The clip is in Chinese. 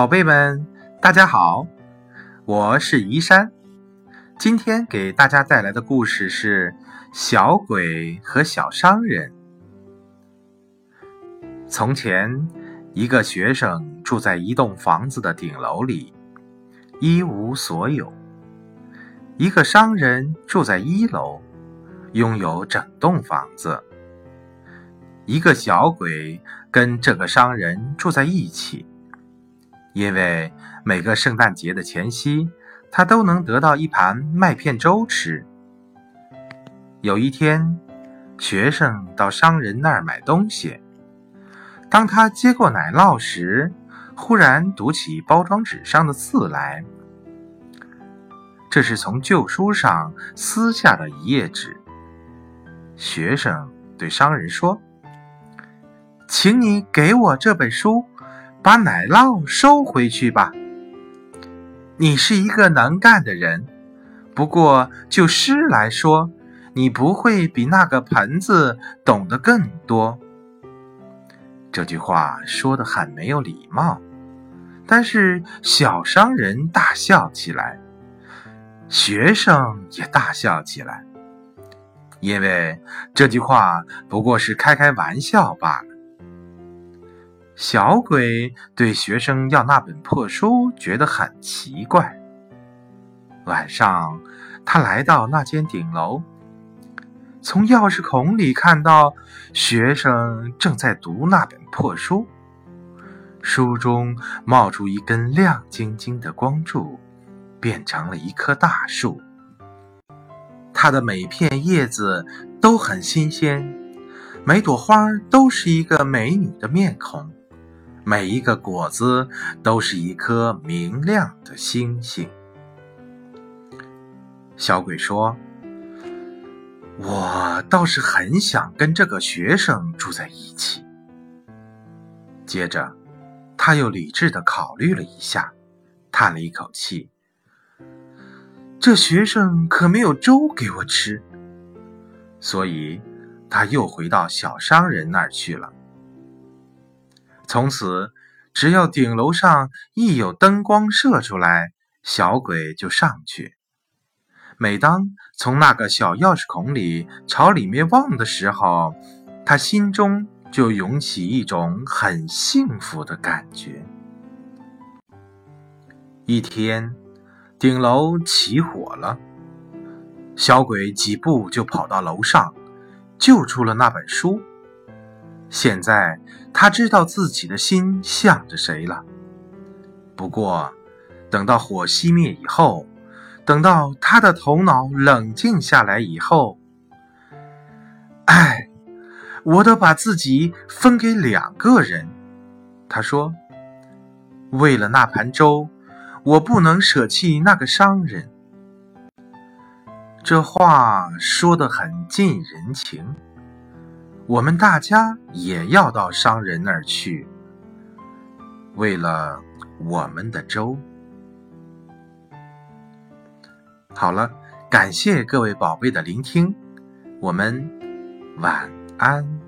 宝贝们，大家好，我是宜山。今天给大家带来的故事是《小鬼和小商人》。从前，一个学生住在一栋房子的顶楼里，一无所有；一个商人住在一楼，拥有整栋房子。一个小鬼跟这个商人住在一起，因为每个圣诞节的前夕，他都能得到一盘麦片粥吃。有一天，学生到商人那儿买东西，当他接过奶酪时，忽然读起包装纸上的字来。这是从旧书上撕下的一页纸。学生对商人说。请你给我这本书，把奶酪收回去吧。你是一个能干的人，不过就诗来说，你不会比那个盆子懂得更多。这句话说的很没有礼貌，但是小商人大笑起来，学生也大笑起来，因为这句话不过是开开玩笑罢了。小鬼对学生要那本破书觉得很奇怪。晚上，他来到那间顶楼，从钥匙孔里看到学生正在读那本破书，书中冒出一根亮晶晶的光柱，变成了一棵大树。它的每片叶子都很新鲜，每朵花都是一个美女的面孔。每一个果子都是一颗明亮的星星。小鬼说：“我倒是很想跟这个学生住在一起。”接着，他又理智的考虑了一下，叹了一口气：“这学生可没有粥给我吃。”所以，他又回到小商人那儿去了。从此，只要顶楼上一有灯光射出来，小鬼就上去。每当从那个小钥匙孔里朝里面望的时候，他心中就涌起一种很幸福的感觉。一天，顶楼起火了，小鬼几步就跑到楼上，救出了那本书。现在他知道自己的心向着谁了。不过，等到火熄灭以后，等到他的头脑冷静下来以后，哎，我得把自己分给两个人。他说：“为了那盘粥，我不能舍弃那个商人。”这话说得很近人情。我们大家也要到商人那儿去，为了我们的粥。好了，感谢各位宝贝的聆听，我们晚安。